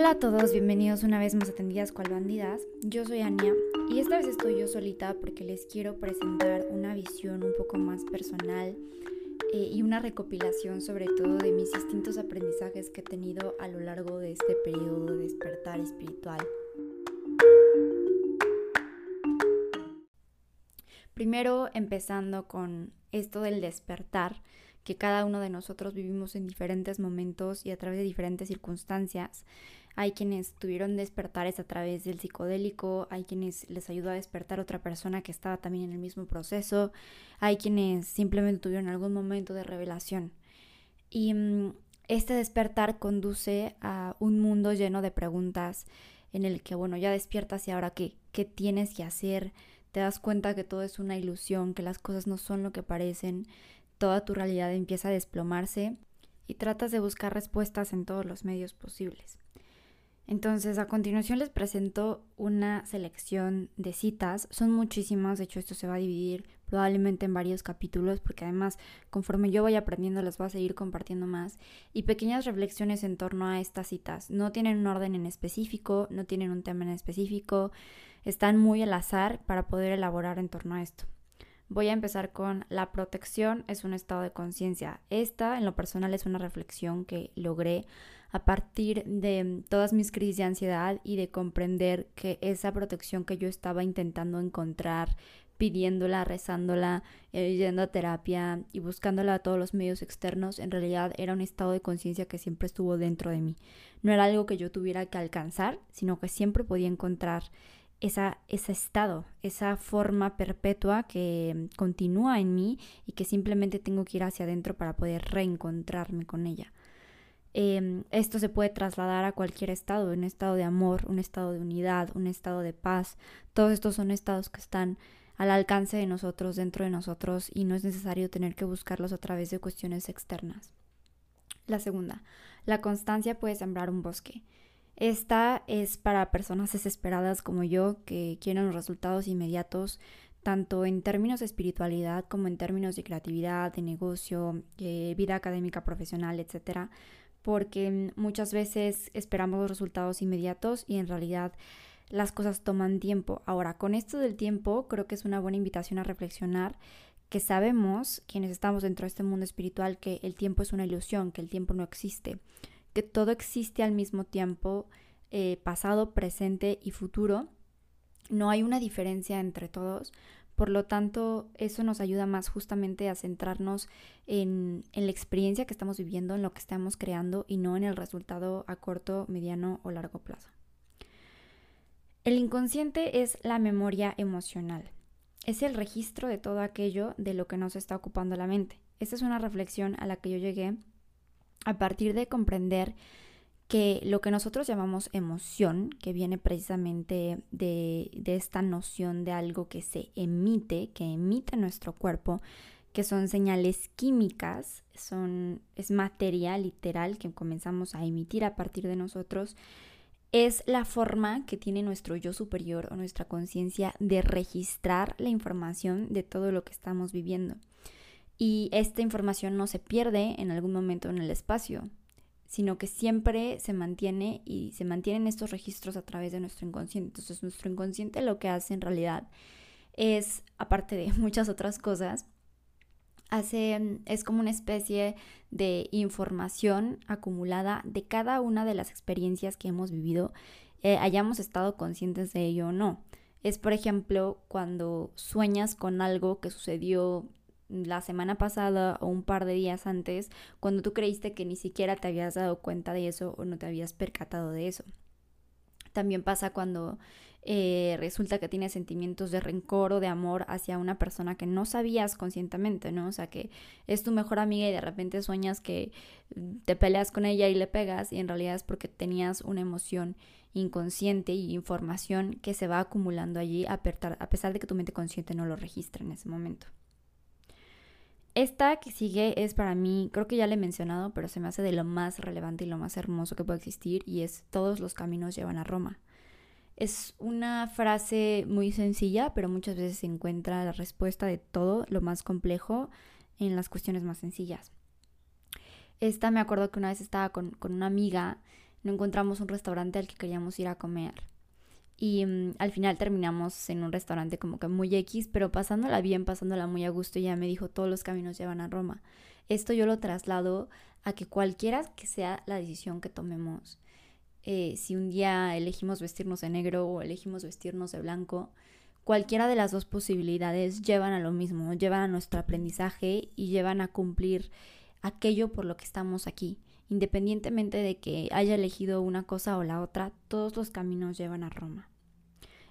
Hola a todos, bienvenidos una vez más a Tendidas Cual Bandidas. Yo soy Ania y esta vez estoy yo solita porque les quiero presentar una visión un poco más personal eh, y una recopilación sobre todo de mis distintos aprendizajes que he tenido a lo largo de este periodo de despertar espiritual. Primero empezando con esto del despertar que cada uno de nosotros vivimos en diferentes momentos y a través de diferentes circunstancias. Hay quienes tuvieron despertares a través del psicodélico, hay quienes les ayudó a despertar otra persona que estaba también en el mismo proceso, hay quienes simplemente tuvieron algún momento de revelación. Y mm, este despertar conduce a un mundo lleno de preguntas en el que, bueno, ya despiertas y ahora qué, qué tienes que hacer, te das cuenta que todo es una ilusión, que las cosas no son lo que parecen, toda tu realidad empieza a desplomarse y tratas de buscar respuestas en todos los medios posibles. Entonces, a continuación les presento una selección de citas. Son muchísimas, de hecho esto se va a dividir probablemente en varios capítulos, porque además conforme yo vaya aprendiendo las voy a seguir compartiendo más. Y pequeñas reflexiones en torno a estas citas. No tienen un orden en específico, no tienen un tema en específico, están muy al azar para poder elaborar en torno a esto. Voy a empezar con la protección es un estado de conciencia. Esta en lo personal es una reflexión que logré a partir de todas mis crisis de ansiedad y de comprender que esa protección que yo estaba intentando encontrar, pidiéndola, rezándola, eh, yendo a terapia y buscándola a todos los medios externos, en realidad era un estado de conciencia que siempre estuvo dentro de mí. No era algo que yo tuviera que alcanzar, sino que siempre podía encontrar esa, ese estado, esa forma perpetua que continúa en mí y que simplemente tengo que ir hacia adentro para poder reencontrarme con ella. Em, esto se puede trasladar a cualquier estado, un estado de amor, un estado de unidad, un estado de paz. Todos estos son estados que están al alcance de nosotros, dentro de nosotros, y no es necesario tener que buscarlos a través de cuestiones externas. La segunda, la constancia puede sembrar un bosque. Esta es para personas desesperadas como yo que quieren resultados inmediatos, tanto en términos de espiritualidad como en términos de creatividad, de negocio, vida académica, profesional, etc. Porque muchas veces esperamos los resultados inmediatos y en realidad las cosas toman tiempo. Ahora, con esto del tiempo, creo que es una buena invitación a reflexionar que sabemos, quienes estamos dentro de este mundo espiritual, que el tiempo es una ilusión, que el tiempo no existe que todo existe al mismo tiempo, eh, pasado, presente y futuro. No hay una diferencia entre todos. Por lo tanto, eso nos ayuda más justamente a centrarnos en, la experiencia que estamos viviendo, en lo que estamos creando y no en el resultado a corto, mediano o largo plazo. El inconsciente es la memoria emocional. Es el registro de todo aquello de lo que nos está ocupando la mente. Esta es una reflexión a la que yo llegué a partir de comprender que lo que nosotros llamamos emoción, que viene precisamente de, esta noción de algo que se emite, que emite nuestro cuerpo, que son señales químicas, son, es materia literal que comenzamos a emitir a partir de nosotros, es la forma que tiene nuestro yo superior o nuestra conciencia de registrar la información de todo lo que estamos viviendo. Y esta información no se pierde en algún momento en el espacio, sino que siempre se mantiene y se mantienen estos registros a través de nuestro inconsciente. Entonces nuestro inconsciente lo que hace en realidad es, aparte de muchas otras cosas, hace, es como una especie de información acumulada de cada una de las experiencias que hemos vivido, eh, hayamos estado conscientes de ello o no. Es, por ejemplo, cuando sueñas con algo que sucedió la semana pasada o un par de días antes, cuando tú creíste que ni siquiera te habías dado cuenta de eso o no te habías percatado de eso. También pasa cuando eh, resulta que tienes sentimientos de rencor o de amor hacia una persona que no sabías conscientemente, ¿no? O sea, que es tu mejor amiga y de repente sueñas que te peleas con ella y le pegas y en realidad es porque tenías una emoción inconsciente y información que se va acumulando allí a pesar de que tu mente consciente no lo registra en ese momento. Esta que sigue es para mí, creo que ya le he mencionado, pero se me hace de lo más relevante y lo más hermoso que puede existir y es todos los caminos llevan a Roma. Es una frase muy sencilla, pero muchas veces se encuentra la respuesta de todo lo más complejo en las cuestiones más sencillas. Esta me acuerdo que una vez estaba con, con una amiga no encontramos un restaurante al que queríamos ir a comer. Y mm, al final terminamos en un restaurante como que muy X, pero pasándola bien, pasándola muy a gusto, ya me dijo todos los caminos llevan a Roma. Esto yo lo traslado a que cualquiera que sea la decisión que tomemos, eh, si un día elegimos vestirnos de negro o elegimos vestirnos de blanco, cualquiera de las dos posibilidades llevan a lo mismo, llevan a nuestro aprendizaje y llevan a cumplir aquello por lo que estamos aquí. Independientemente de que haya elegido una cosa o la otra, todos los caminos llevan a Roma.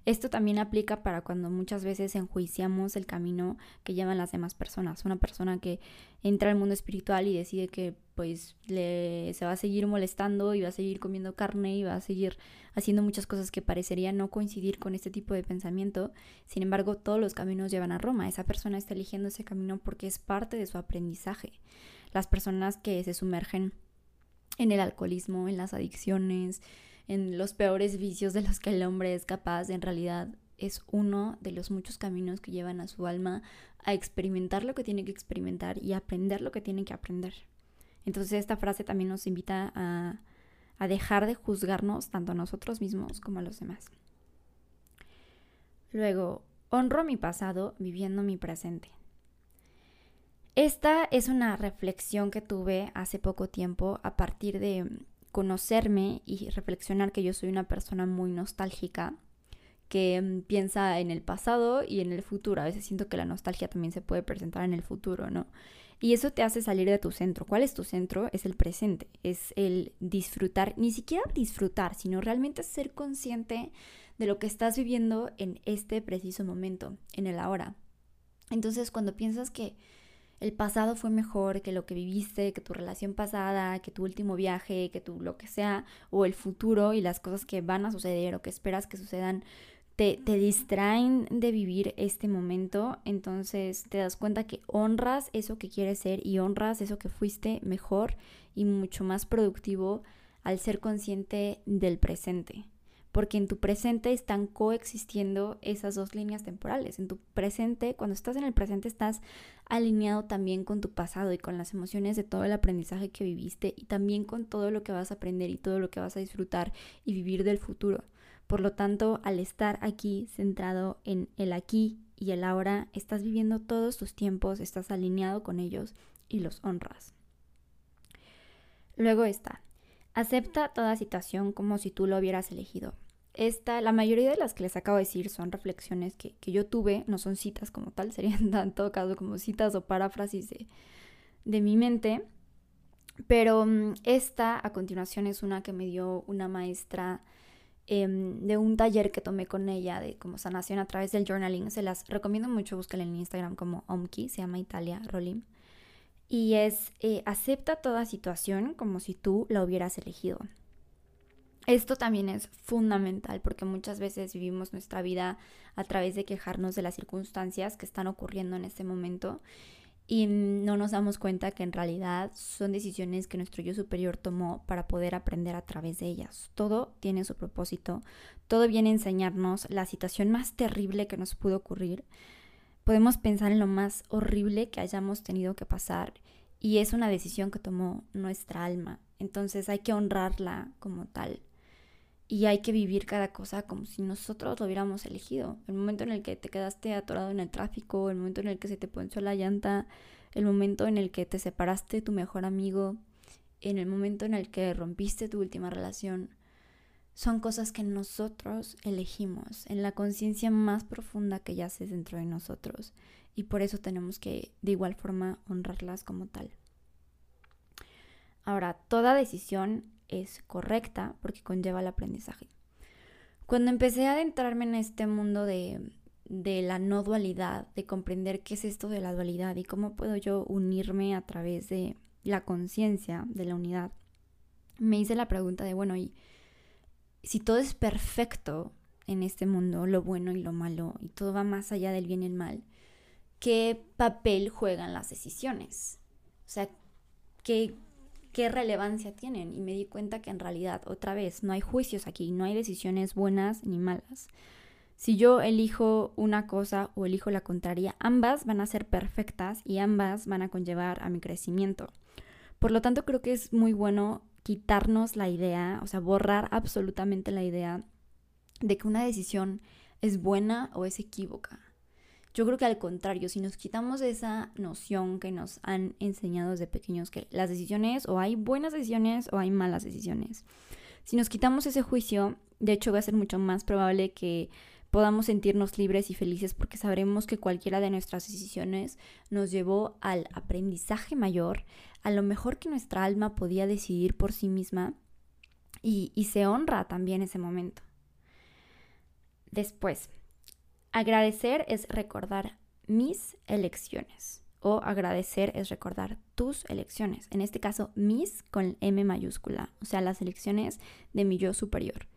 Esto también aplica para cuando muchas veces enjuiciamos el camino que llevan las demás personas. Una persona que entra al mundo espiritual y decide que pues le, se va a seguir molestando y va a seguir comiendo carne y va a seguir haciendo muchas cosas que parecería no coincidir con este tipo de pensamiento. Sin embargo, todos los caminos llevan a Roma. Esa persona está eligiendo ese camino porque es parte de su aprendizaje. Las personas que se sumergen en el alcoholismo, en las adicciones, en los peores vicios de los que el hombre es capaz, en realidad es uno de los muchos caminos que llevan a su alma a experimentar lo que tiene que experimentar y aprender lo que tiene que aprender. Entonces esta frase también nos invita a, a dejar de juzgarnos tanto a nosotros mismos como a los demás. Luego, honro mi pasado viviendo mi presente. Esta es una reflexión que tuve hace poco tiempo a partir de conocerme y reflexionar que yo soy una persona muy nostálgica, que mm, piensa en el pasado y en el futuro. A veces siento que la nostalgia también se puede presentar en el futuro, ¿no? Y eso te hace salir de tu centro. ¿Cuál es tu centro? Es el presente, es el disfrutar, ni siquiera disfrutar, sino realmente ser consciente de lo que estás viviendo en este preciso momento, en el ahora. Entonces, cuando piensas que el pasado fue mejor que lo que viviste, que tu relación pasada, que tu último viaje, que tu lo que sea, o el futuro y las cosas que van a suceder o que esperas que sucedan, te, te distraen de vivir este momento, entonces te das cuenta que honras eso que quieres ser y honras eso que fuiste mejor y mucho más productivo al ser consciente del presente. Porque en tu presente están coexistiendo esas dos líneas temporales. En tu presente, cuando estás en el presente, estás alineado también con tu pasado y con las emociones de todo el aprendizaje que viviste y también con todo lo que vas a aprender y todo lo que vas a disfrutar y vivir del futuro. Por lo tanto, al estar aquí centrado en el aquí y el ahora, estás viviendo todos tus tiempos, estás alineado con ellos y los honras. Luego está, Acepta toda situación como si tú lo hubieras elegido. Esta, la mayoría de las que les acabo de decir son reflexiones que, yo tuve, no son citas como tal, serían en todo caso como citas o paráfrasis de, de mi mente. Pero mm, esta a continuación es una que me dio una maestra em, de un taller que tomé con ella de como sanación a través del journaling. Se las recomiendo mucho, búsquenla en Instagram como Omki, se llama Italia Rolim y es eh, acepta toda situación como si tú la hubieras elegido. Esto también es fundamental porque muchas veces vivimos nuestra vida a través de quejarnos de las circunstancias que están ocurriendo en este momento y no nos damos cuenta que en realidad son decisiones que nuestro yo superior tomó para poder aprender a través de ellas. Todo tiene su propósito, todo viene a enseñarnos la situación más terrible que nos pudo ocurrir podemos pensar en lo más horrible que hayamos tenido que pasar y es una decisión que tomó nuestra alma. Entonces hay que honrarla como tal y hay que vivir cada cosa como si nosotros lo hubiéramos elegido. El momento en el que te quedaste atorado en el tráfico, el momento en el que se te ponchó la llanta, el momento en el que te separaste de tu mejor amigo, en el momento en el que rompiste tu última relación son cosas que nosotros elegimos en la conciencia más profunda que yace dentro de nosotros y por eso tenemos que de igual forma honrarlas como tal. Ahora, toda decisión es correcta porque conlleva el aprendizaje. Cuando empecé a adentrarme en este mundo de, de la no dualidad, de comprender qué es esto de la dualidad y cómo puedo yo unirme a través de la conciencia de la unidad, me hice la pregunta de, bueno, ¿y si todo es perfecto en este mundo, lo bueno y lo malo, y todo va más allá del bien y el mal, ¿qué papel juegan las decisiones? O sea, ¿qué, qué relevancia tienen? Y me di cuenta que en realidad, otra vez, no hay juicios aquí, no hay decisiones buenas ni malas. Si yo elijo una cosa o elijo la contraria, ambas van a ser perfectas y ambas van a conllevar a mi crecimiento. Por lo tanto, creo que es muy bueno quitarnos la idea, o sea, borrar absolutamente la idea de que una decisión es buena o es equívoca. Yo creo que al contrario, si nos quitamos esa noción que nos han enseñado desde pequeños, que las decisiones o hay buenas decisiones o hay malas decisiones, si nos quitamos ese juicio, de hecho va a ser mucho más probable que podamos sentirnos libres y felices porque sabremos que cualquiera de nuestras decisiones nos llevó al aprendizaje mayor, a lo mejor que nuestra alma podía decidir por sí misma y, y se honra también ese momento. Después, agradecer es recordar mis elecciones o agradecer es recordar tus elecciones. En este caso, mis con M mayúscula, o sea, las elecciones de mi yo superior.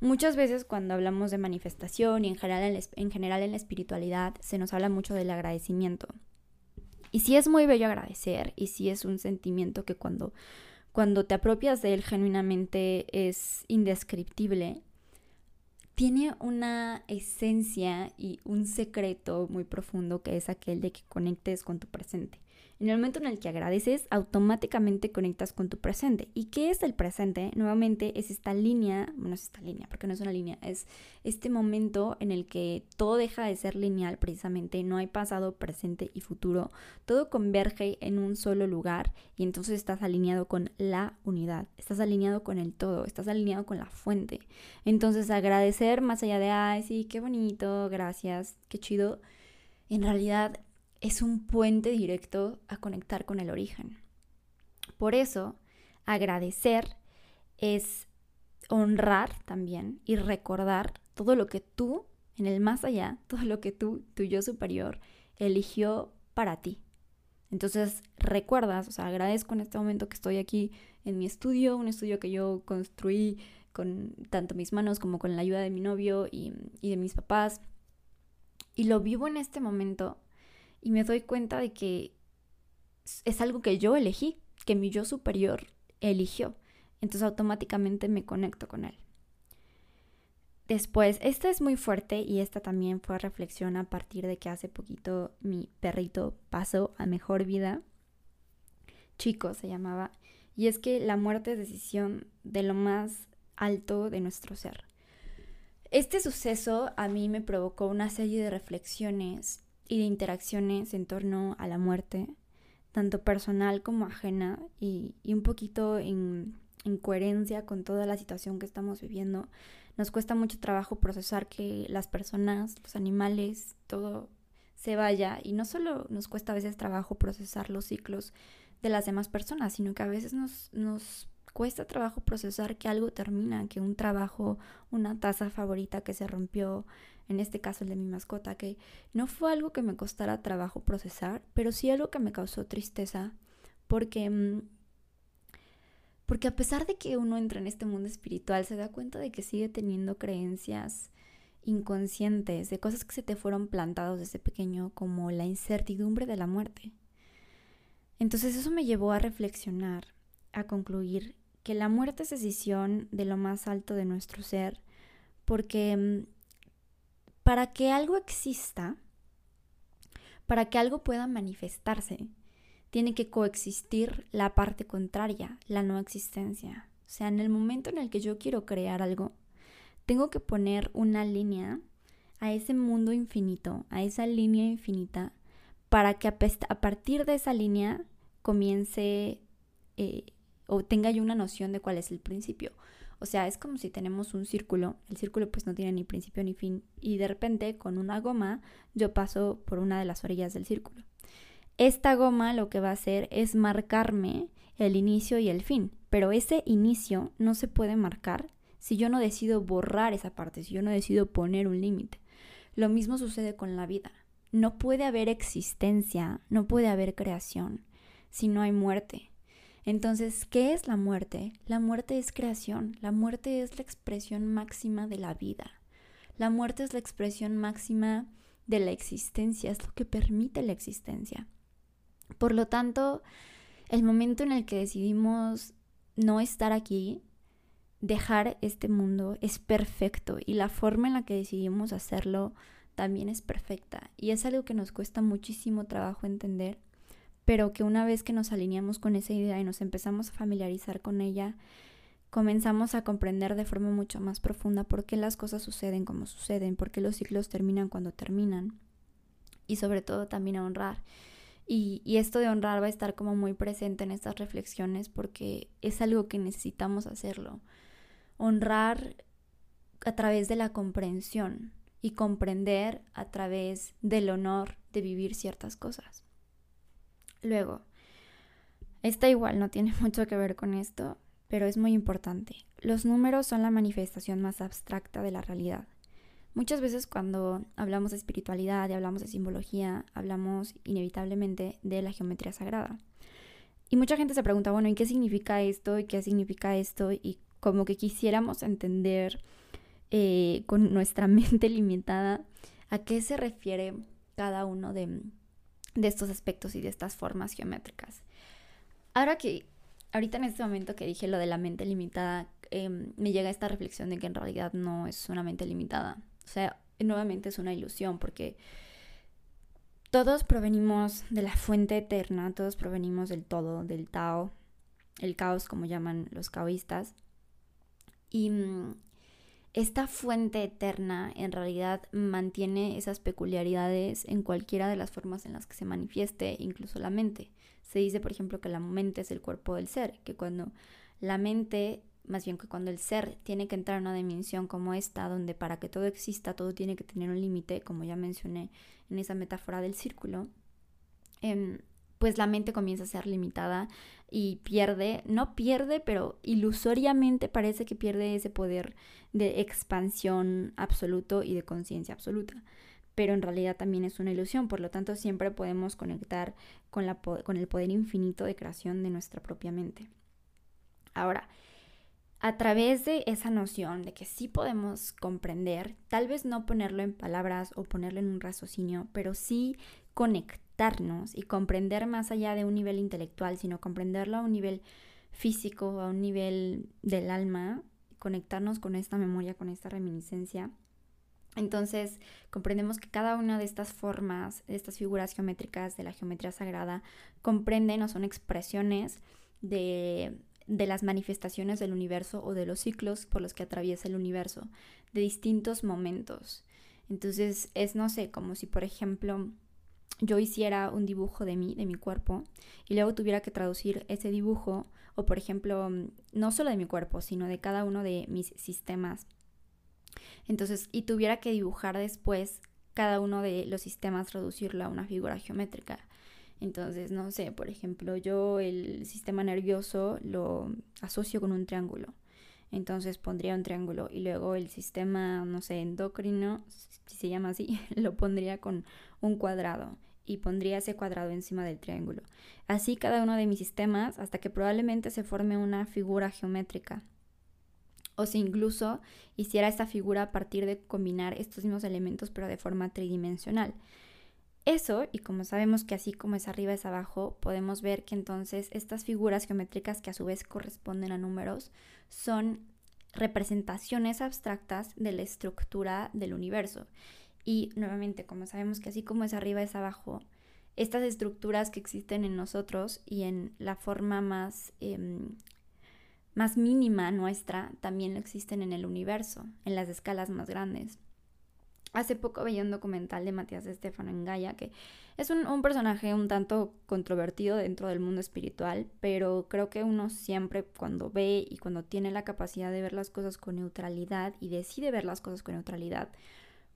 Muchas veces cuando hablamos de manifestación y en general, en general en la espiritualidad se nos habla mucho del agradecimiento. Y sí es muy bello agradecer y sí es un sentimiento que cuando, cuando te apropias de él genuinamente es indescriptible, tiene una esencia y un secreto muy profundo que es aquel de que conectes con tu presente. En el momento en el que agradeces, automáticamente conectas con tu presente. ¿Y qué es el presente? Nuevamente es esta línea, bueno, es esta línea, porque no es una línea, es este momento en el que todo deja de ser lineal precisamente, no hay pasado, presente y futuro, todo converge en un solo lugar y entonces estás alineado con la unidad, estás alineado con el todo, estás alineado con la fuente. Entonces agradecer más allá de, ay, sí, qué bonito, gracias, qué chido, en realidad es un puente directo a conectar con el origen. Por eso, agradecer es honrar también y recordar todo lo que tú, en el más allá, todo lo que tú, tu yo superior, eligió para ti. Entonces recuerdas, o sea, agradezco en este momento que estoy aquí en mi estudio, un estudio que yo construí con tanto mis manos como con la ayuda de mi novio y, y de mis papás. Y lo vivo en este momento y me doy cuenta de que es algo que yo elegí, que mi yo superior eligió. Entonces automáticamente me conecto con él. Después, esta es muy fuerte y esta también fue reflexión a partir de que hace poquito mi perrito pasó a mejor vida. Chico se llamaba. Y es que la muerte es decisión de lo más alto de nuestro ser. Este suceso a mí me provocó una serie de reflexiones y de interacciones en torno a la muerte, tanto personal como ajena, y, un poquito en, en coherencia con toda la situación que estamos viviendo. Nos cuesta mucho trabajo procesar que las personas, los animales, todo se vaya. Y no solo nos cuesta a veces trabajo procesar los ciclos de las demás personas, sino que a veces nos, nos cuesta trabajo procesar que algo termina, que un trabajo, una taza favorita que se rompió, en este caso el de mi mascota, que no fue algo que me costara trabajo procesar, pero sí algo que me causó tristeza, porque, mm, porque a pesar de que uno entra en este mundo espiritual, se da cuenta de que sigue teniendo creencias inconscientes, de cosas que se te fueron plantados desde pequeño, como la incertidumbre de la muerte. Entonces eso me llevó a reflexionar, a concluir que la muerte es decisión de lo más alto de nuestro ser, porque mm, para que algo exista, para que algo pueda manifestarse, tiene que coexistir la parte contraria, la no existencia. O sea, en el momento en el que yo quiero crear algo, tengo que poner una línea a ese mundo infinito, a esa línea infinita, para que a partir de esa línea comience eh, o tenga yo una noción de cuál es el principio. O sea, es como si tenemos un círculo, el círculo pues no tiene ni principio ni fin y de repente con una goma yo paso por una de las orillas del círculo. Esta goma lo que va a hacer es marcarme el inicio y el fin, pero ese inicio no se puede marcar si yo no decido borrar esa parte, si yo no decido poner un límite. Lo mismo sucede con la vida. No puede haber existencia, no puede haber creación si no hay muerte. Entonces, ¿qué es la muerte? La muerte es creación, la muerte es la expresión máxima de la vida. La muerte es la expresión máxima de la existencia, es lo que permite la existencia. Por lo tanto, el momento en el que decidimos no estar aquí, dejar este mundo, es perfecto y la forma en la que decidimos hacerlo también es perfecta. Y es algo que nos cuesta muchísimo trabajo entender pero que una vez que nos alineamos con esa idea y nos empezamos a familiarizar con ella, comenzamos a comprender de forma mucho más profunda por qué las cosas suceden como suceden, por qué los ciclos terminan cuando terminan y sobre todo también a honrar. Y, y, esto de honrar va a estar como muy presente en estas reflexiones porque es algo que necesitamos hacerlo. Honrar a través de la comprensión y comprender a través del honor de vivir ciertas cosas. Luego, esta igual no tiene mucho que ver con esto, pero es muy importante. Los números son la manifestación más abstracta de la realidad. Muchas veces cuando hablamos de espiritualidad y hablamos de simbología, hablamos inevitablemente de la geometría sagrada. Y mucha gente se pregunta, bueno, ¿y qué significa esto? ¿Y qué significa esto? Y como que quisiéramos entender eh, con nuestra mente limitada a qué se refiere cada uno de, de estos aspectos y de estas formas geométricas. Ahora que, ahorita en este momento que dije lo de la mente limitada, em, me llega esta reflexión de que en realidad no es una mente limitada. O sea, nuevamente es una ilusión porque todos provenimos de la fuente eterna, todos provenimos del todo, del Tao, el caos como llaman los caoístas. Y mm, esta fuente eterna en realidad mantiene esas peculiaridades en cualquiera de las formas en las que se manifieste, incluso la mente. Se dice, por ejemplo, que la mente es el cuerpo del ser, que cuando la mente, más bien que cuando el ser tiene que entrar en una dimensión como esta, donde para que todo exista todo tiene que tener un límite, como ya mencioné en esa metáfora del círculo, em, pues la mente comienza a ser limitada y pierde, no pierde, pero ilusoriamente parece que pierde ese poder de expansión absoluto y de conciencia absoluta. Pero en realidad también es una ilusión, por lo tanto siempre podemos conectar con, la, con el poder infinito de creación de nuestra propia mente. Ahora, a través de esa noción de que sí podemos comprender, tal vez no ponerlo en palabras o ponerlo en un raciocinio, pero sí conectar y comprender más allá de un nivel intelectual, sino comprenderlo a un nivel físico, a un nivel del alma, conectarnos con esta memoria, con esta reminiscencia. Entonces comprendemos que cada una de estas formas, de estas figuras geométricas de la geometría sagrada, comprenden o son expresiones de, de las manifestaciones del universo o de los ciclos por los que atraviesa el universo, de distintos momentos. Entonces es, no sé, como si por ejemplo yo hiciera un dibujo de mí, de mi cuerpo, y luego tuviera que traducir ese dibujo, o por ejemplo, no solo de mi cuerpo, sino de cada uno de mis sistemas. Entonces, y tuviera que dibujar después cada uno de los sistemas, traducirlo a una figura geométrica. Entonces, no sé, por ejemplo, yo el sistema nervioso lo asocio con un triángulo. Entonces pondría un triángulo y luego el sistema, no sé, endocrino, si se llama así, lo pondría con un cuadrado y pondría ese cuadrado encima del triángulo. Así cada uno de mis sistemas hasta que probablemente se forme una figura geométrica. O si incluso hiciera esta figura a partir de combinar estos mismos elementos pero de forma tridimensional. Eso, y como sabemos que así como es arriba es abajo, podemos ver que entonces estas figuras geométricas que a su vez corresponden a números son representaciones abstractas de la estructura del universo. Y nuevamente, como sabemos que así como es arriba es abajo, estas estructuras que existen en nosotros y en la forma más, em, más mínima nuestra también existen en el universo, en las escalas más grandes. Hace poco veía un documental de Matías Estefano en Gaia, que es un, un, personaje un tanto controvertido dentro del mundo espiritual, pero creo que uno siempre cuando ve y cuando tiene la capacidad de ver las cosas con neutralidad y decide ver las cosas con neutralidad,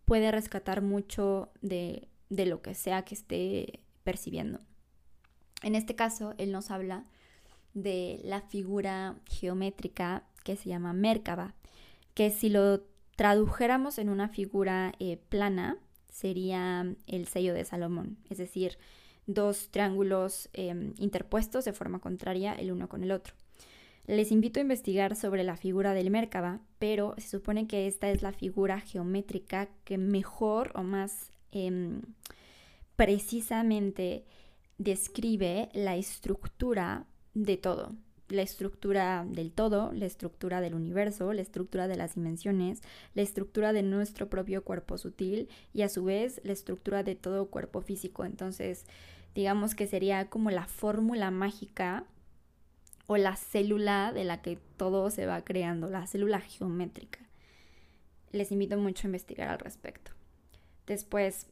puede rescatar mucho de, de lo que sea que esté percibiendo. En este caso, él nos habla de la figura geométrica que se llama Merkaba, que si lo tradujéramos en una figura eh, plana, sería el sello de Salomón, es decir, dos triángulos em, interpuestos de forma contraria el uno con el otro. Les invito a investigar sobre la figura del Merkaba, pero se supone que esta es la figura geométrica que mejor o más em, precisamente describe la estructura de todo. La estructura del todo, la estructura del universo, la estructura de las dimensiones, la estructura de nuestro propio cuerpo sutil y a su vez la estructura de todo cuerpo físico. Entonces, digamos que sería como la fórmula mágica o la célula de la que todo se va creando, la célula geométrica. Les invito mucho a investigar al respecto. Después,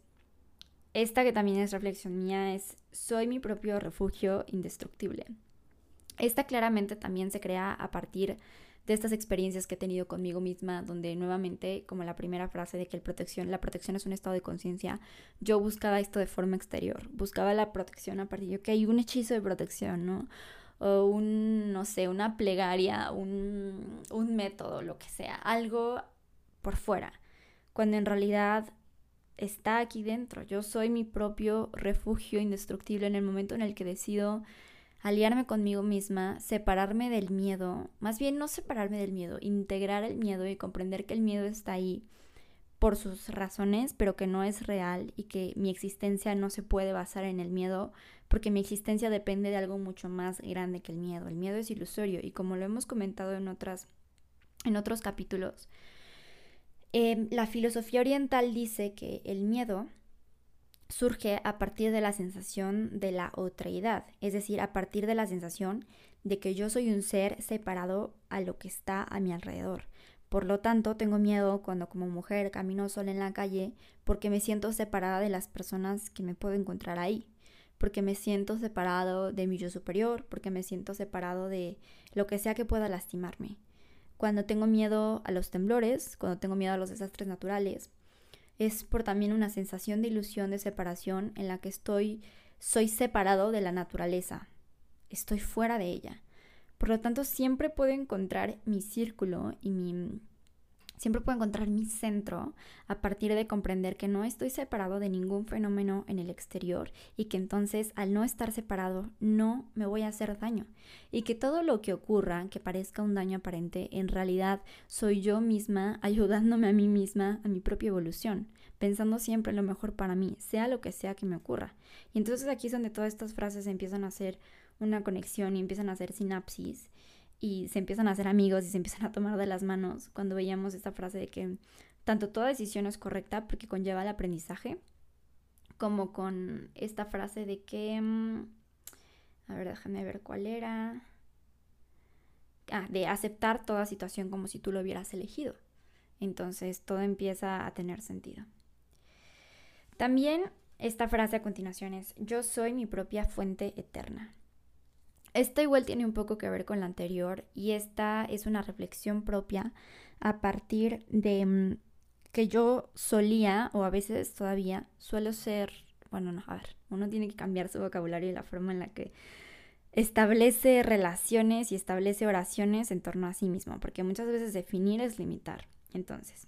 esta que también es reflexión mía es, soy mi propio refugio indestructible. Esta claramente también se crea a partir de estas experiencias que he tenido conmigo misma, donde nuevamente, como la primera frase de que el protección, la protección es un estado de conciencia, yo buscaba esto de forma exterior, buscaba la protección a partir de, que hay un hechizo de protección, ¿no? O un, no sé, una plegaria, un, un método, lo que sea, algo por fuera, cuando en realidad está aquí dentro. Yo soy mi propio refugio indestructible en el momento en el que decido aliarme conmigo misma, separarme del miedo, más bien no separarme del miedo, integrar el miedo y comprender que el miedo está ahí por sus razones, pero que no es real y que mi existencia no se puede basar en el miedo, porque mi existencia depende de algo mucho más grande que el miedo. El miedo es ilusorio y como lo hemos comentado en otras en otros capítulos, em, la filosofía oriental dice que el miedo surge a partir de la sensación de la otreidad, es decir, a partir de la sensación de que yo soy un ser separado a lo que está a mi alrededor. Por lo tanto, tengo miedo cuando como mujer camino sola en la calle porque me siento separada de las personas que me puedo encontrar ahí, porque me siento separado de mi yo superior, porque me siento separado de lo que sea que pueda lastimarme. Cuando tengo miedo a los temblores, cuando tengo miedo a los desastres naturales, es por también una sensación de ilusión de separación en la que estoy, soy separado de la naturaleza, estoy fuera de ella. Por lo tanto, siempre puedo encontrar mi círculo y mi Siempre puedo encontrar mi centro a partir de comprender que no estoy separado de ningún fenómeno en el exterior y que entonces al no estar separado no me voy a hacer daño y que todo lo que ocurra que parezca un daño aparente en realidad soy yo misma ayudándome a mí misma a mi propia evolución pensando siempre lo mejor para mí, sea lo que sea que me ocurra. Y entonces aquí es donde todas estas frases empiezan a hacer una conexión y empiezan a hacer sinapsis y se empiezan a hacer amigos y se empiezan a tomar de las manos cuando veíamos esta frase de que tanto toda decisión es correcta porque conlleva el aprendizaje, como con esta frase de que, mm, a ver, déjame ver cuál era. Ah, de aceptar toda situación como si tú lo hubieras elegido. Entonces todo empieza a tener sentido. También esta frase a continuación es, yo soy mi propia fuente eterna. Esta igual tiene un poco que ver con la anterior y esta es una reflexión propia a partir de mm, que yo solía o a veces todavía suelo ser, bueno, no, a ver, uno tiene que cambiar su vocabulario y la forma en la que establece relaciones y establece oraciones en torno a sí mismo, porque muchas veces definir es limitar. Entonces,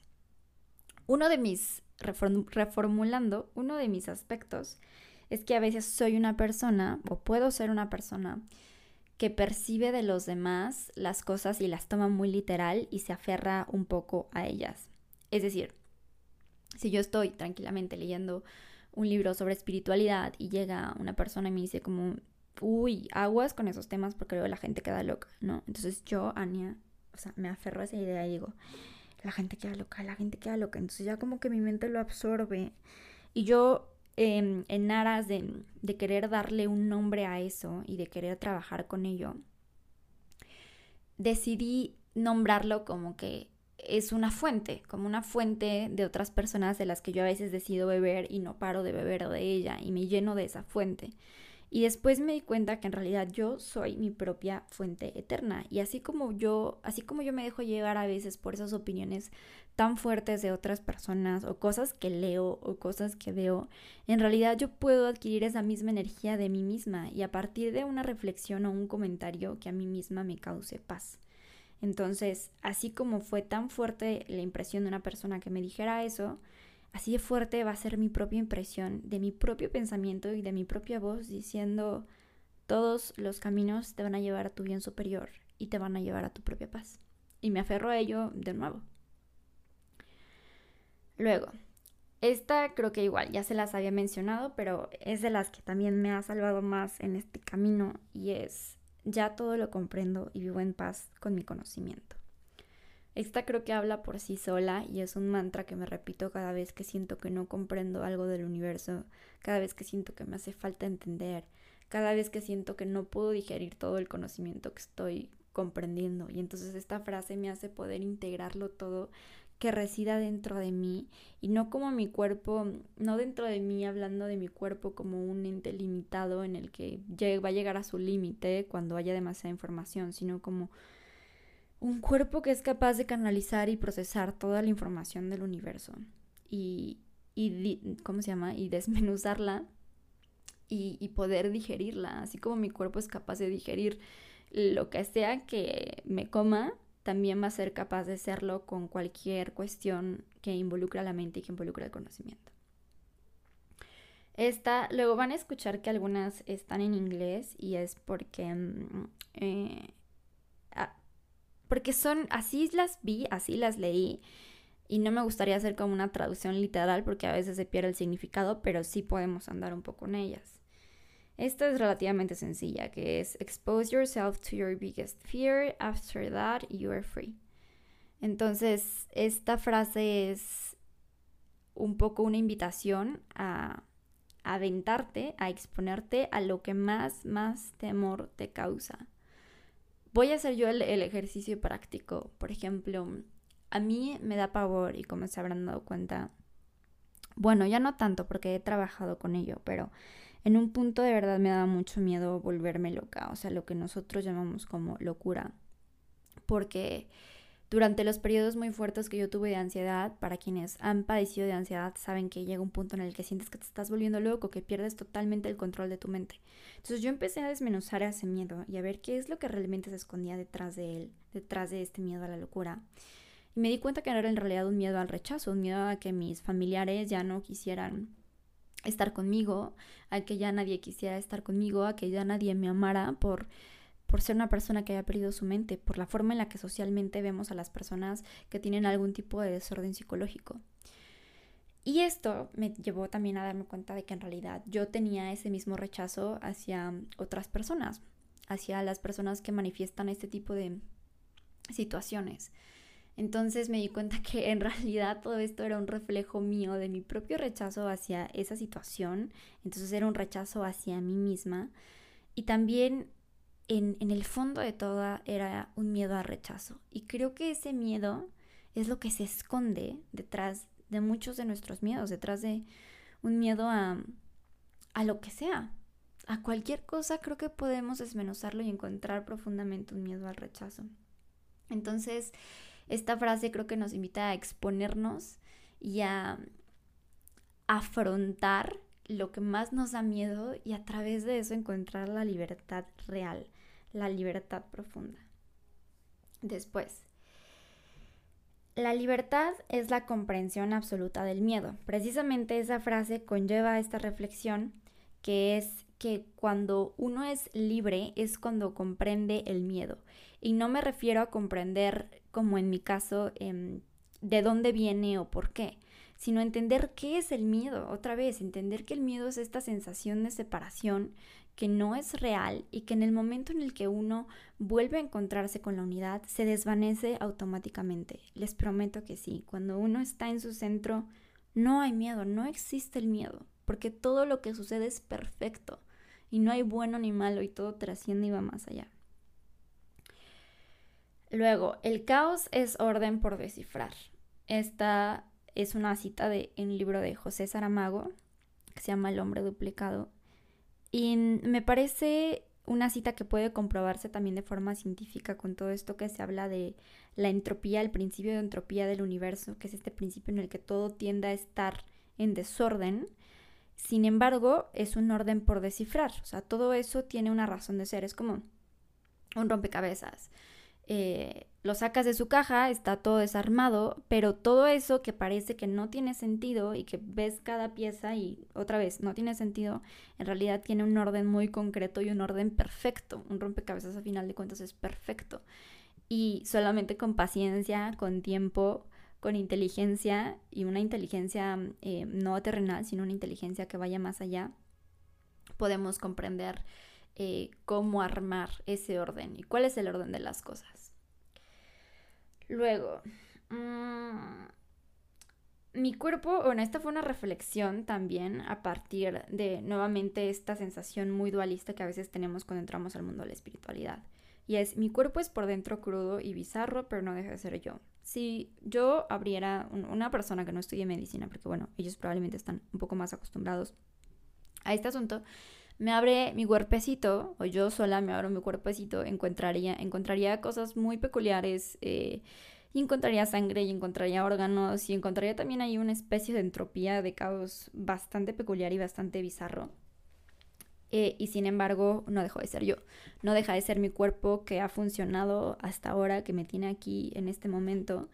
uno de mis, reformulando, uno de mis aspectos es que a veces soy una persona o puedo ser una persona que percibe de los demás las cosas y las toma muy literal y se aferra un poco a ellas. Es decir, si yo estoy tranquilamente leyendo un libro sobre espiritualidad y llega una persona y me dice como, uy, aguas con esos temas porque luego la gente queda loca, ¿no? Entonces yo, Ania, o sea, me aferro a esa idea y digo, la gente queda loca, la gente queda loca. Entonces ya como que mi mente lo absorbe y yo Em, en aras de, querer darle un nombre a eso y de querer trabajar con ello, decidí nombrarlo como que es una fuente, como una fuente de otras personas de las que yo a veces decido beber y no paro de beber de ella y me lleno de esa fuente. Y después me di cuenta que en realidad yo soy mi propia fuente eterna. Y así como yo, así como yo me dejo llevar a veces por esas opiniones tan fuertes de otras personas o cosas que leo o cosas que veo, en realidad yo puedo adquirir esa misma energía de mí misma y a partir de una reflexión o un comentario que a mí misma me cause paz. Entonces, así como fue tan fuerte la impresión de una persona que me dijera eso, así de fuerte va a ser mi propia impresión de mi propio pensamiento y de mi propia voz diciendo todos los caminos te van a llevar a tu bien superior y te van a llevar a tu propia paz. Y me aferro a ello de nuevo. Luego, esta creo que igual ya se las había mencionado, pero es de las que también me ha salvado más en este camino y es ya todo lo comprendo y vivo en paz con mi conocimiento. Esta creo que habla por sí sola y es un mantra que me repito cada vez que siento que no comprendo algo del universo, cada vez que siento que me hace falta entender, cada vez que siento que no puedo digerir todo el conocimiento que estoy comprendiendo. Y entonces esta frase me hace poder integrarlo todo que resida dentro de mí y no como mi cuerpo, no dentro de mí hablando de mi cuerpo como un ente limitado en el que va a llegar a su límite cuando haya demasiada información, sino como un cuerpo que es capaz de canalizar y procesar toda la información del universo y, y ¿cómo se llama? Y desmenuzarla y, y poder digerirla, así como mi cuerpo es capaz de digerir lo que sea que me coma, también va a ser capaz de serlo con cualquier cuestión que involucra la mente y que involucra el conocimiento. Esta, luego van a escuchar que algunas están en inglés y es porque mm, eh, porque son, así las vi, así las leí. Y no me gustaría hacer como una traducción literal porque a veces se pierde el significado, pero sí podemos andar un poco en ellas. Esta es relativamente sencilla, que es expose yourself to your biggest fear, after that you are free. Entonces, esta frase es un poco una invitación a, aventarte, a exponerte a lo que más, más temor te causa voy a hacer yo el, ejercicio práctico. Por ejemplo, a mí me da pavor y como se habrán dado cuenta, bueno, ya no tanto porque he trabajado con ello, pero en un punto de verdad me da mucho miedo volverme loca, o sea, lo que nosotros llamamos como locura. Porque durante los periodos muy fuertes que yo tuve de ansiedad, para quienes han padecido de ansiedad saben que llega un punto en el que sientes que te estás volviendo loco, que pierdes totalmente el control de tu mente. Entonces yo empecé a desmenuzar ese miedo y a ver qué es lo que realmente se escondía detrás de él, detrás de este miedo a la locura. Y me di cuenta que era en realidad un miedo al rechazo, un miedo a que mis familiares ya no quisieran estar conmigo, a que ya nadie quisiera estar conmigo, a que ya nadie me amara por por ser una persona que haya perdido su mente, por la forma en la que socialmente vemos a las personas que tienen algún tipo de desorden psicológico. Y esto me llevó también a darme cuenta de que en realidad yo tenía ese mismo rechazo hacia otras personas, hacia las personas que manifiestan este tipo de situaciones. Entonces me di cuenta que en realidad todo esto era un reflejo mío de mi propio rechazo hacia esa situación, entonces era un rechazo hacia mí misma y también en, el fondo de todo era un miedo al rechazo. Y creo que ese miedo es lo que se esconde detrás de muchos de nuestros miedos, detrás de un miedo a, a lo que sea. A cualquier cosa creo que podemos desmenuzarlo y encontrar profundamente un miedo al rechazo. Entonces, esta frase creo que nos invita a exponernos y a afrontar lo que más nos da miedo y a través de eso encontrar la libertad real, la libertad profunda. Después, la libertad es la comprensión absoluta del miedo. Precisamente esa frase conlleva esta reflexión que es que cuando uno es libre es cuando comprende el miedo. Y no me refiero a comprender, como en mi caso, em, de dónde viene o por qué, sino entender qué es el miedo. Otra vez, entender que el miedo es esta sensación de separación que no es real y que en el momento en el que uno vuelve a encontrarse con la unidad se desvanece automáticamente. Les prometo que sí, cuando uno está en su centro no hay miedo, no existe el miedo, porque todo lo que sucede es perfecto y no hay bueno ni malo y todo trasciende y va más allá. Luego, el caos es orden por descifrar. Esta es una cita de un libro de José Saramago que se llama El hombre duplicado y me parece una cita que puede comprobarse también de forma científica con todo esto que se habla de la entropía, el principio de entropía del universo, que es este principio en el que todo tiende a estar en desorden. Sin embargo, es un orden por descifrar, o sea, todo eso tiene una razón de ser, es como un rompecabezas. Eh, lo sacas de su caja, está todo desarmado, pero todo eso que parece que no tiene sentido y que ves cada pieza y otra vez no tiene sentido, en realidad tiene un orden muy concreto y un orden perfecto. Un rompecabezas a final de cuentas es perfecto. Y solamente con paciencia, con tiempo, con inteligencia y una inteligencia eh, no terrenal, sino una inteligencia que vaya más allá, podemos comprender eh, cómo armar ese orden y cuál es el orden de las cosas. Luego, mm, mi cuerpo, bueno, esta fue una reflexión también a partir de nuevamente esta sensación muy dualista que a veces tenemos cuando entramos al mundo de la espiritualidad. Y es, mi cuerpo es por dentro crudo y bizarro, pero no deja de ser yo. Si yo abriera una persona que no estudie medicina, porque bueno, ellos probablemente están un poco más acostumbrados a este asunto, me abre mi cuerpecito, o yo sola me abro mi cuerpecito, encontraría, encontraría cosas muy peculiares, eh, encontraría sangre y encontraría órganos y encontraría también ahí una especie de entropía de caos bastante peculiar y bastante bizarro. Eh, y sin embargo no dejó de ser yo, no deja de ser mi cuerpo que ha funcionado hasta ahora, que me tiene aquí en este momento,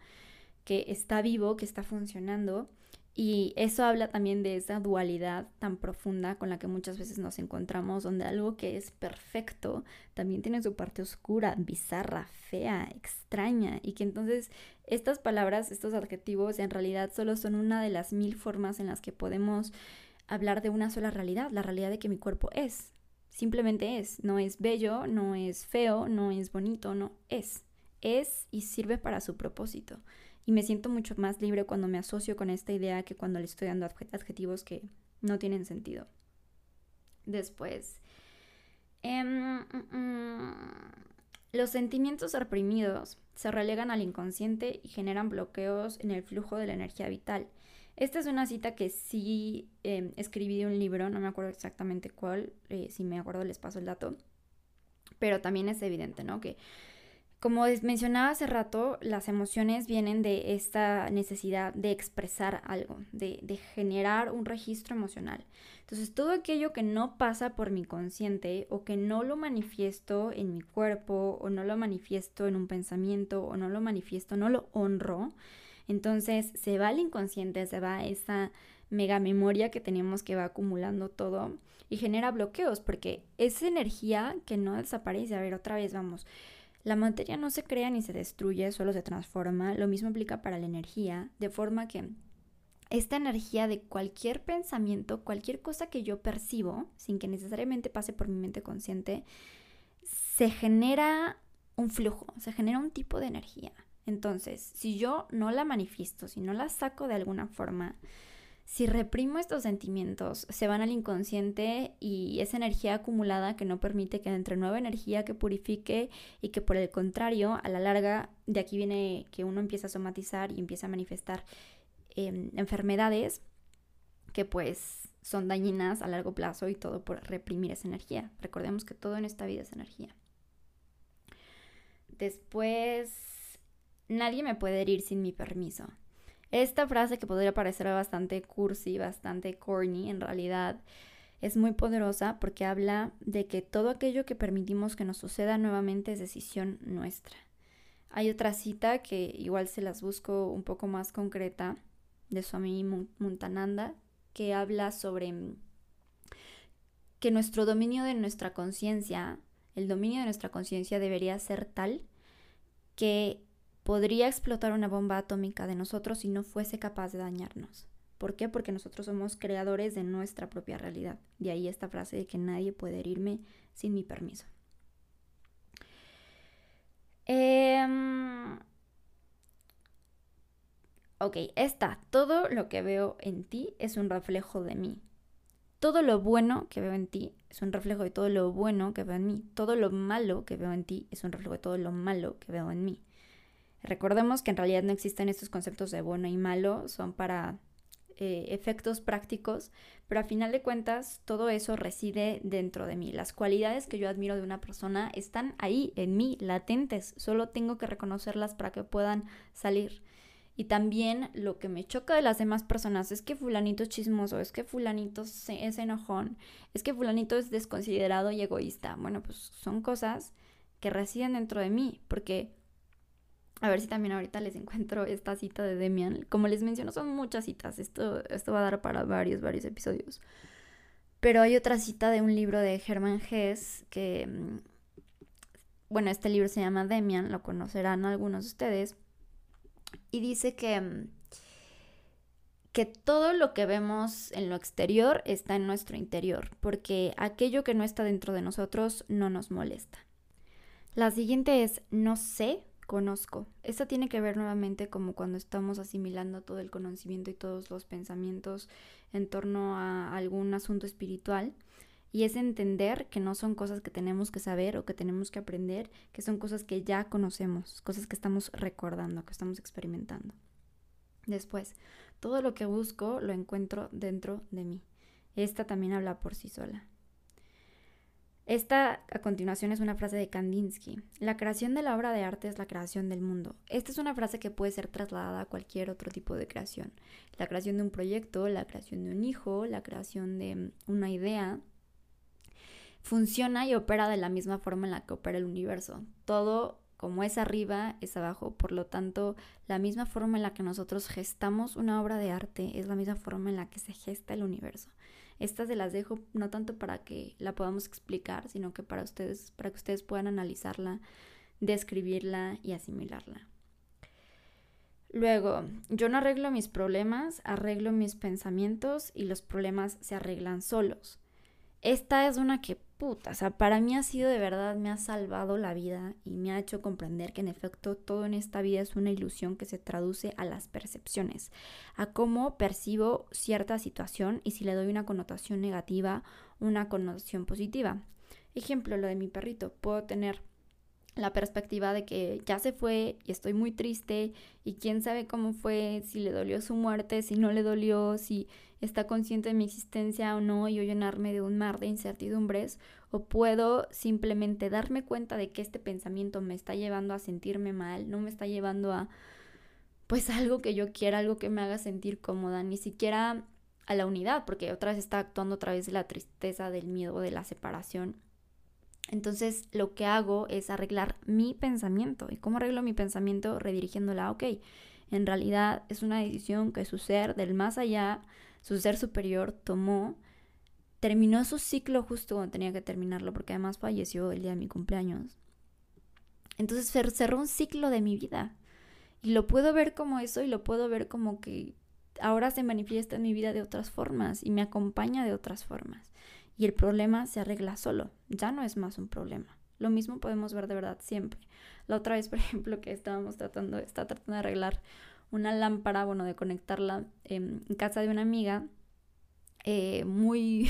que está vivo, que está funcionando y eso habla también de esa dualidad tan profunda con la que muchas veces nos encontramos, donde algo que es perfecto también tiene su parte oscura, bizarra, fea, extraña, y que entonces estas palabras, estos adjetivos, en realidad solo son una de las mil formas en las que podemos hablar de una sola realidad, la realidad de que mi cuerpo es, simplemente es, no es bello, no es feo, no es bonito, no es, es y sirve para su propósito y me siento mucho más libre cuando me asocio con esta idea que cuando le estoy dando adjetivos que no tienen sentido. Después, em, mm, mm, los sentimientos reprimidos se relegan al inconsciente y generan bloqueos en el flujo de la energía vital. Esta es una cita que sí em, escribí de un libro, no me acuerdo exactamente cuál, eh, si me acuerdo les paso el dato, pero también es evidente, ¿no? Que como mencionaba hace rato, las emociones vienen de esta necesidad de expresar algo, de, generar un registro emocional. Entonces, todo aquello que no pasa por mi consciente o que no lo manifiesto en mi cuerpo o no lo manifiesto en un pensamiento o no lo manifiesto, no lo honro, entonces se va al inconsciente, se va esa mega memoria que tenemos que va acumulando todo y genera bloqueos porque esa energía que no desaparece, a ver, otra vez vamos la materia no se crea ni se destruye, solo se transforma. Lo mismo aplica para la energía, de forma que esta energía de cualquier pensamiento, cualquier cosa que yo percibo, sin que necesariamente pase por mi mente consciente, se genera un flujo, se genera un tipo de energía. Entonces, si yo no la manifiesto, si no la saco de alguna forma, si reprimo estos sentimientos, se van al inconsciente y esa energía acumulada que no permite que entre nueva energía que purifique y que por el contrario, a la larga, de aquí viene que uno empieza a somatizar y empieza a manifestar em, enfermedades que pues son dañinas a largo plazo y todo por reprimir esa energía. Recordemos que todo en esta vida es energía. Después, nadie me puede herir sin mi permiso. Esta frase que podría parecer bastante cursi, bastante corny, en realidad es muy poderosa porque habla de que todo aquello que permitimos que nos suceda nuevamente es decisión nuestra. Hay otra cita que igual se las busco un poco más concreta de Swami Muntananda que habla sobre que nuestro dominio de nuestra conciencia, el dominio de nuestra conciencia debería ser tal que podría explotar una bomba atómica de nosotros si no fuese capaz de dañarnos. ¿Por qué? Porque nosotros somos creadores de nuestra propia realidad. De ahí esta frase de que nadie puede herirme sin mi permiso. Em, ok, está. Todo lo que veo en ti es un reflejo de mí. Todo lo bueno que veo en ti es un reflejo de todo lo bueno que veo en mí. Todo lo malo que veo en ti es un reflejo de todo lo malo que veo en mí. Recordemos que en realidad no existen estos conceptos de bueno y malo, son para eh, efectos prácticos, pero a final de cuentas todo eso reside dentro de mí. Las cualidades que yo admiro de una persona están ahí, en mí, latentes, solo tengo que reconocerlas para que puedan salir. Y también lo que me choca de las demás personas es que fulanito es chismoso, es que fulanito es enojón, es que fulanito es desconsiderado y egoísta. Bueno, pues son cosas que residen dentro de mí, porque a ver si también ahorita les encuentro esta cita de Demian. Como les menciono, son muchas citas. Esto, esto va a dar para varios, varios episodios. Pero hay otra cita de un libro de Hermann Hesse que, mm, bueno, este libro se llama Demian, lo conocerán algunos de ustedes. Y dice que, mm, que todo lo que vemos en lo exterior está en nuestro interior, porque aquello que no está dentro de nosotros no nos molesta. La siguiente es, no sé conozco. Esta tiene que ver nuevamente como cuando estamos asimilando todo el conocimiento y todos los pensamientos en torno a algún asunto espiritual. Y es entender que no son cosas que tenemos que saber o que tenemos que aprender, que son cosas que ya conocemos, cosas que estamos recordando, que estamos experimentando. Después, todo lo que busco lo encuentro dentro de mí. Esta también habla por sí sola. Esta a continuación es una frase de Kandinsky. La creación de la obra de arte es la creación del mundo. Esta es una frase que puede ser trasladada a cualquier otro tipo de creación. La creación de un proyecto, la creación de un hijo, la creación de una idea. Funciona y opera de la misma forma en la que opera el universo. Todo como es arriba, es abajo. Por lo tanto, la misma forma en la que nosotros gestamos una obra de arte es la misma forma en la que se gesta el universo. Estas se las dejo no tanto para que la podamos explicar, sino que para ustedes, para que ustedes puedan analizarla, describirla y asimilarla. Luego, yo no arreglo mis problemas, arreglo mis pensamientos y los problemas se arreglan solos. Esta es una que puta, o sea, para mí ha sido de verdad, me ha salvado la vida y me ha hecho comprender que en efecto todo en esta vida es una ilusión que se traduce a las percepciones, a cómo percibo cierta situación y si le doy una connotación negativa, una connotación positiva. Ejemplo, lo de mi perrito, puedo tener la perspectiva de que ya se fue y estoy muy triste y quién sabe cómo fue, si le dolió su muerte, si no le dolió, si está consciente de mi existencia o no y yo llenarme de un mar de incertidumbres o puedo simplemente darme cuenta de que este pensamiento me está llevando a sentirme mal, no me está llevando a pues algo que yo quiera, algo que me haga sentir cómoda, ni siquiera a la unidad, porque otra vez está actuando a través de la tristeza, del miedo, de la separación entonces lo que hago es arreglar mi pensamiento. ¿Y cómo arreglo mi pensamiento? Redirigiéndola, ok, en realidad es una decisión que su ser del más allá, su ser superior tomó, terminó su ciclo justo cuando tenía que terminarlo, porque además falleció el día de mi cumpleaños. Entonces cerró un ciclo de mi vida. Y lo puedo ver como eso y lo puedo ver como que ahora se manifiesta en mi vida de otras formas y me acompaña de otras formas y el problema se arregla solo, ya no es más un problema. Lo mismo podemos ver de verdad siempre. La otra vez, por ejemplo, que estábamos tratando, está tratando de arreglar una lámpara, bueno, de conectarla en casa de una amiga, eh, muy,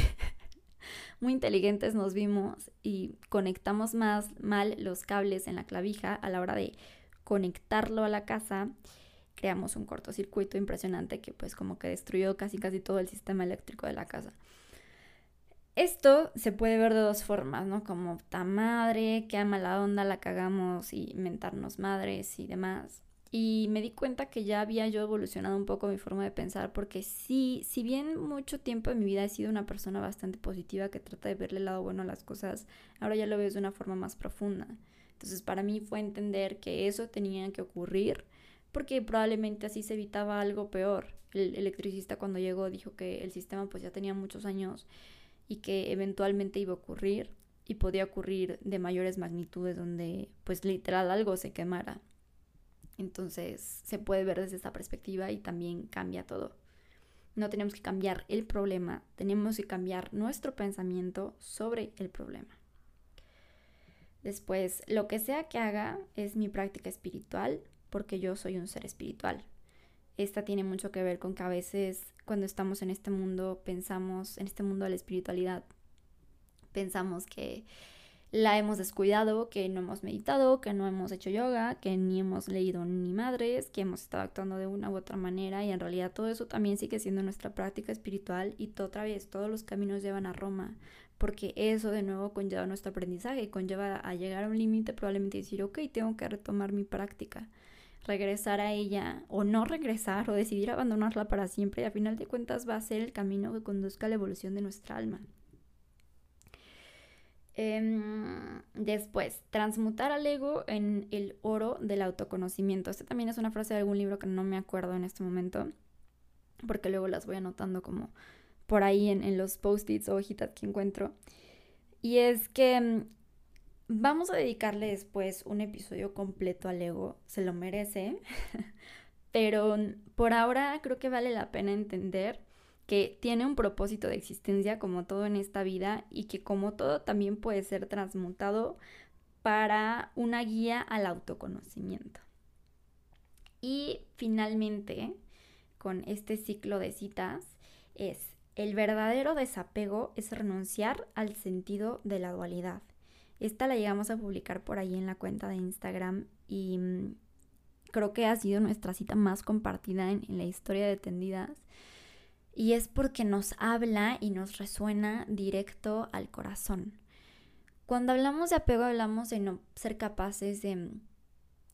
muy inteligentes nos vimos y conectamos más mal los cables en la clavija a la hora de conectarlo a la casa creamos un cortocircuito impresionante que pues como que destruyó casi casi todo el sistema eléctrico de la casa. Esto se puede ver de dos formas, ¿no? Como ta madre, qué mala onda la cagamos y mentarnos madres y demás. Y me di cuenta que ya había yo evolucionado un poco mi forma de pensar porque sí, si bien mucho tiempo de mi vida he sido una persona bastante positiva que trata de verle el lado bueno a las cosas, ahora ya lo veo de una forma más profunda. Entonces para mí fue entender que eso tenía que ocurrir porque probablemente así se evitaba algo peor. El electricista cuando llegó dijo que el sistema pues ya tenía muchos años y que eventualmente iba a ocurrir y podía ocurrir de mayores magnitudes donde pues literal algo se quemara. Entonces se puede ver desde esta perspectiva y también cambia todo. No tenemos que cambiar el problema, tenemos que cambiar nuestro pensamiento sobre el problema. Después, lo que sea que haga es mi práctica espiritual porque yo soy un ser espiritual. Esta tiene mucho que ver con que a veces cuando estamos en este mundo pensamos, en este mundo de la espiritualidad, pensamos que la hemos descuidado, que no hemos meditado, que no hemos hecho yoga, que ni hemos leído ni madres, que hemos estado actuando de una u otra manera y en realidad todo eso también sigue siendo nuestra práctica espiritual y otra vez todos los caminos llevan a Roma porque eso de nuevo conlleva nuestro aprendizaje, conlleva a llegar a un límite probablemente decir, ok, tengo que retomar mi práctica regresar a ella o no regresar o decidir abandonarla para siempre, a final de cuentas va a ser el camino que conduzca a la evolución de nuestra alma. Em, después, transmutar al ego en el oro del autoconocimiento. Esta también es una frase de algún libro que no me acuerdo en este momento, porque luego las voy anotando como por ahí en, en los post-its o hojitas que encuentro. Y es que em, Vamos a dedicarle después un episodio completo al ego, se lo merece, pero por ahora creo que vale la pena entender que tiene un propósito de existencia como todo en esta vida y que como todo también puede ser transmutado para una guía al autoconocimiento. Y finalmente, con este ciclo de citas, es el verdadero desapego es renunciar al sentido de la dualidad. Esta la llegamos a publicar por ahí en la cuenta de Instagram y mm, creo que ha sido nuestra cita más compartida en, la historia de Tendidas. Y es porque nos habla y nos resuena directo al corazón. Cuando hablamos de apego hablamos de no ser capaces de,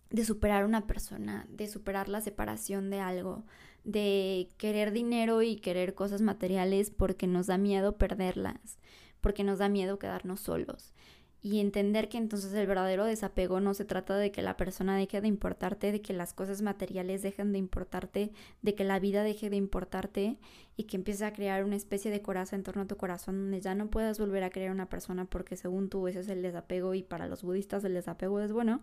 de superar una persona, de superar la separación de algo, de querer dinero y querer cosas materiales porque nos da miedo perderlas, porque nos da miedo quedarnos solos y entender que entonces el verdadero desapego no se trata de que la persona deje de importarte, de que las cosas materiales dejen de importarte, de que la vida deje de importarte y que empieces a crear una especie de coraza en torno a tu corazón donde ya no puedas volver a creer una persona porque según tú ese es el desapego y para los budistas el desapego es bueno.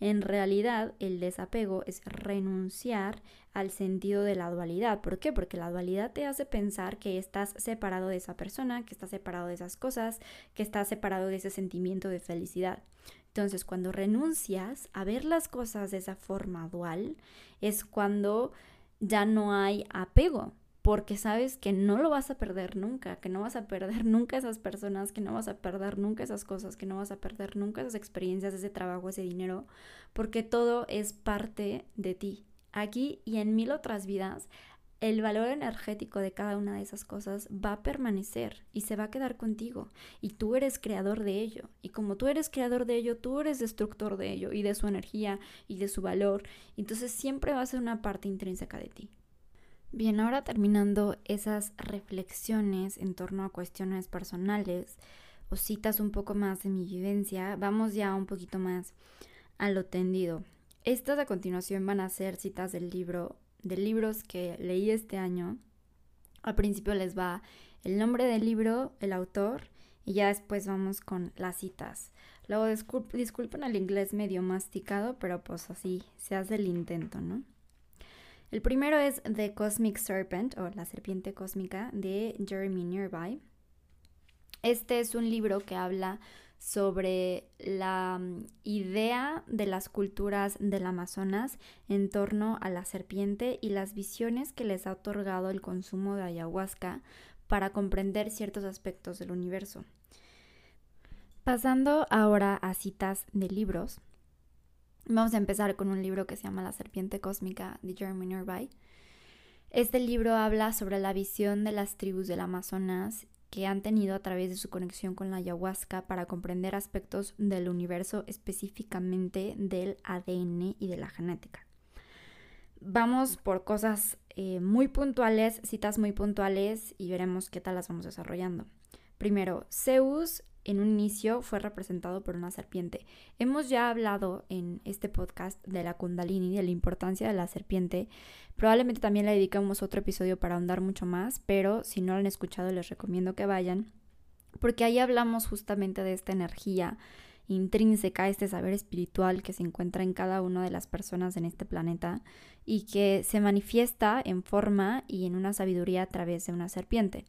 En realidad, el desapego es renunciar al sentido de la dualidad. ¿Por qué? Porque la dualidad te hace pensar que estás separado de esa persona, que estás separado de esas cosas, que estás separado de ese sentimiento de felicidad. Entonces, cuando renuncias a ver las cosas de esa forma dual, es cuando ya no hay apego, porque sabes que no lo vas a perder nunca, que no vas a perder nunca esas personas, que no vas a perder nunca esas cosas, que no vas a perder nunca esas experiencias, ese trabajo, ese dinero, porque todo es parte de ti. Aquí y en mil otras vidas, el valor energético de cada una de esas cosas va a permanecer y se va a quedar contigo. Y tú eres creador de ello. Y como tú eres creador de ello, tú eres destructor de ello y de su energía y de su valor. Entonces siempre va a ser una parte intrínseca de ti. Bien, ahora terminando esas reflexiones en torno a cuestiones personales o citas un poco más de mi vivencia, vamos ya un poquito más a lo tendido. Estas a continuación van a ser citas del libro, de libros que leí este año. Al principio les va el nombre del libro, el autor, y ya después vamos con las citas. Luego disculpen el inglés medio masticado, pero pues así se hace el intento, ¿no? El primero es The Cosmic Serpent o La Serpiente Cósmica de Jeremy Nearby. Este es un libro que habla sobre la mm, idea de las culturas del Amazonas en torno a la serpiente y las visiones que les ha otorgado el consumo de ayahuasca para comprender ciertos aspectos del universo. Pasando ahora a citas de libros, Vamos a empezar con un libro que se llama La Serpiente Cósmica de Jeremy Nearby. Este libro habla sobre la visión de las tribus del Amazonas que han tenido a través de su conexión con la ayahuasca para comprender aspectos del universo, específicamente del ADN y de la genética. Vamos por cosas eh, muy puntuales, citas muy puntuales y veremos qué tal las vamos desarrollando. Primero, Zeus en un inicio fue representado por una serpiente. Hemos ya hablado en este podcast de la kundalini, de la importancia de la serpiente. Probablemente también le dedicamos otro episodio para ahondar mucho más, pero si no lo han escuchado les recomiendo que vayan, porque ahí hablamos justamente de esta energía intrínseca, este saber espiritual que se encuentra en cada una de las personas en este planeta y que se manifiesta en forma y en una sabiduría a través de una serpiente.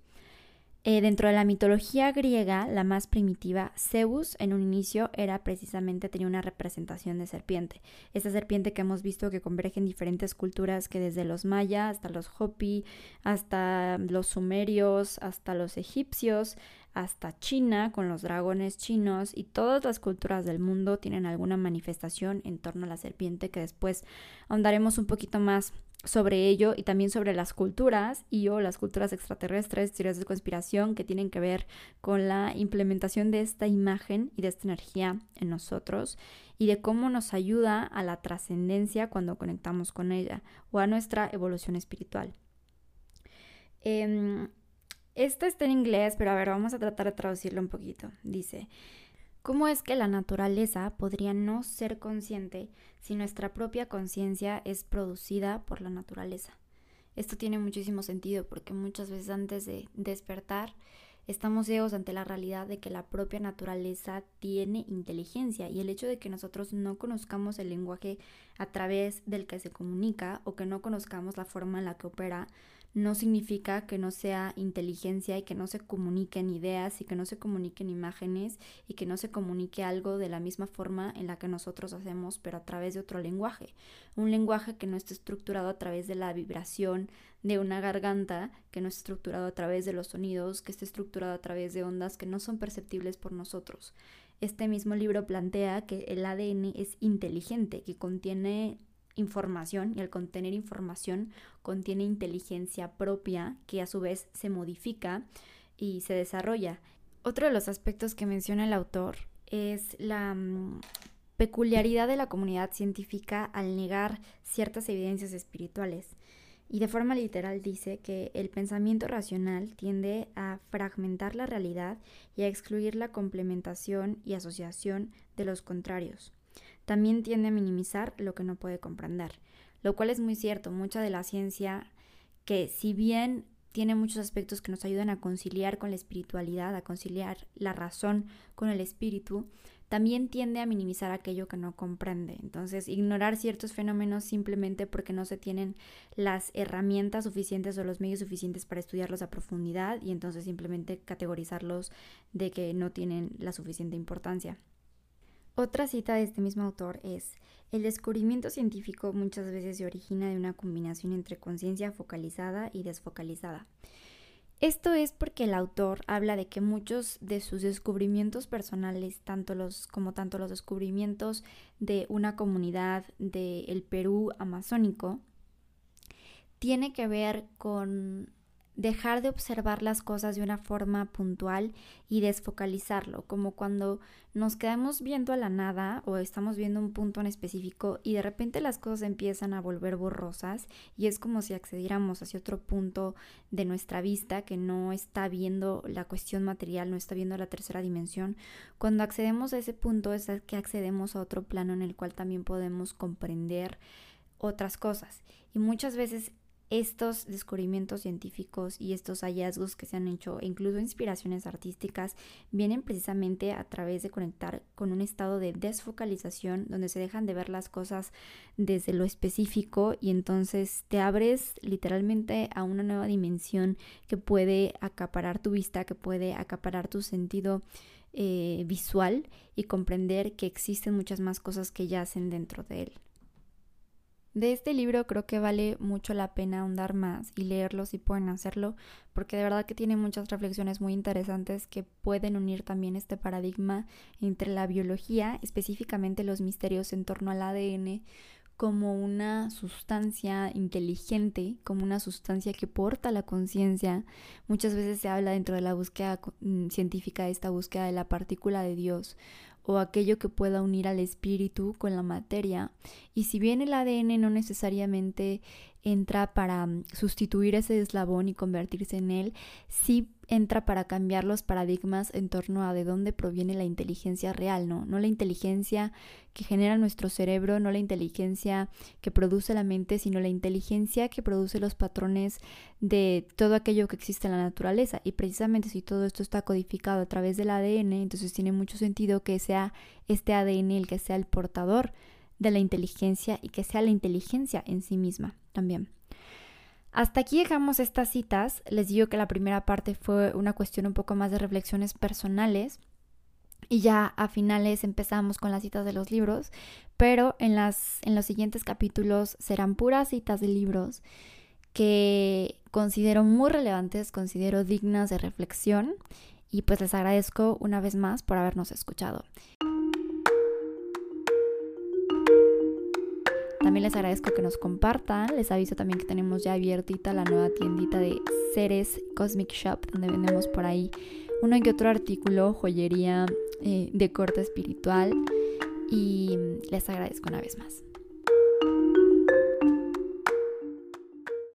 Eh, dentro de la mitología griega, la más primitiva, Zeus en un inicio era precisamente, tenía una representación de serpiente. Esta serpiente que hemos visto que converge en diferentes culturas, que desde los mayas hasta los hopi, hasta los sumerios, hasta los egipcios, hasta China con los dragones chinos y todas las culturas del mundo tienen alguna manifestación en torno a la serpiente que después ahondaremos un poquito más sobre ello y también sobre las culturas y o las culturas extraterrestres, teorías de conspiración que tienen que ver con la implementación de esta imagen y de esta energía en nosotros y de cómo nos ayuda a la trascendencia cuando conectamos con ella o a nuestra evolución espiritual. Eh, está en inglés, pero a ver, vamos a tratar de traducirlo un poquito. Dice, ¿Cómo es que la naturaleza podría no ser consciente si nuestra propia conciencia es producida por la naturaleza? Esto tiene muchísimo sentido porque muchas veces antes de despertar estamos ciegos ante la realidad de que la propia naturaleza tiene inteligencia y el hecho de que nosotros no conozcamos el lenguaje a través del que se comunica o que no conozcamos la forma en la que opera no significa que no sea inteligencia y que no se comuniquen ideas y que no se comuniquen imágenes y que no se comunique algo de la misma forma en la que nosotros hacemos, pero a través de otro lenguaje. Un lenguaje que no esté estructurado a través de la vibración de una garganta, que no esté estructurado a través de los sonidos, que esté estructurado a través de ondas que no son perceptibles por nosotros. Este mismo libro plantea que el ADN es inteligente, que contiene información y al contener información contiene inteligencia propia que a su vez se modifica y se desarrolla. Otro de los aspectos que menciona el autor es la mm, peculiaridad de la comunidad científica al negar ciertas evidencias espirituales. Y de forma literal dice que el pensamiento racional tiende a fragmentar la realidad y a excluir la complementación y asociación de los contrarios también tiende a minimizar lo que no puede comprender, lo cual es muy cierto. Mucha de la ciencia, que si bien tiene muchos aspectos que nos ayudan a conciliar con la espiritualidad, a conciliar la razón con el espíritu, también tiende a minimizar aquello que no comprende. Entonces, ignorar ciertos fenómenos simplemente porque no se tienen las herramientas suficientes o los medios suficientes para estudiarlos a profundidad y entonces simplemente categorizarlos de que no tienen la suficiente importancia. Otra cita de este mismo autor es, el descubrimiento científico muchas veces se origina de una combinación entre conciencia focalizada y desfocalizada. Esto es porque el autor habla de que muchos de sus descubrimientos personales, tanto los como tanto los descubrimientos de una comunidad del Perú amazónico, tiene que ver con dejar de observar las cosas de una forma puntual y desfocalizarlo, como cuando nos quedamos viendo a la nada o estamos viendo un punto en específico y de repente las cosas empiezan a volver borrosas y es como si accediéramos hacia otro punto de nuestra vista que no está viendo la cuestión material, no está viendo la tercera dimensión. Cuando accedemos a ese punto es que accedemos a otro plano en el cual también podemos comprender otras cosas. Y muchas veces estos descubrimientos científicos y estos hallazgos que se han hecho, e incluso inspiraciones artísticas, vienen precisamente a través de conectar con un estado de desfocalización donde se dejan de ver las cosas desde lo específico y entonces te abres literalmente a una nueva dimensión que puede acaparar tu vista, que puede acaparar tu sentido eh, visual y comprender que existen muchas más cosas que yacen dentro de él. De este libro creo que vale mucho la pena ahondar más y leerlo si pueden hacerlo, porque de verdad que tiene muchas reflexiones muy interesantes que pueden unir también este paradigma entre la biología, específicamente los misterios en torno al ADN, como una sustancia inteligente, como una sustancia que porta la conciencia. Muchas veces se habla dentro de la búsqueda mm, científica de esta búsqueda de la partícula de Dios o aquello que pueda unir al espíritu con la materia. Y si bien el ADN no necesariamente entra para mm, sustituir ese eslabón y convertirse en él, sí entra para cambiar los paradigmas en torno a de dónde proviene la inteligencia real, ¿no? No la inteligencia que genera nuestro cerebro, no la inteligencia que produce la mente, sino la inteligencia que produce los patrones de todo aquello que existe en la naturaleza. Y precisamente si todo esto está codificado a través del ADN, entonces tiene mucho sentido que sea este ADN el que sea el portador de la inteligencia y que sea la inteligencia en sí misma también. Hasta aquí dejamos estas citas. Les digo que la primera parte fue una cuestión un poco más de reflexiones personales y ya a finales empezamos con las citas de los libros, pero en, las, en los siguientes capítulos serán puras citas de libros que considero muy relevantes, considero dignas de reflexión y pues les agradezco una vez más por habernos escuchado. También les agradezco que nos compartan. Les aviso también que tenemos ya abiertita la nueva tiendita de Ceres Cosmic Shop, donde vendemos por ahí uno y otro artículo, joyería eh, de corte espiritual. Y les agradezco una vez más.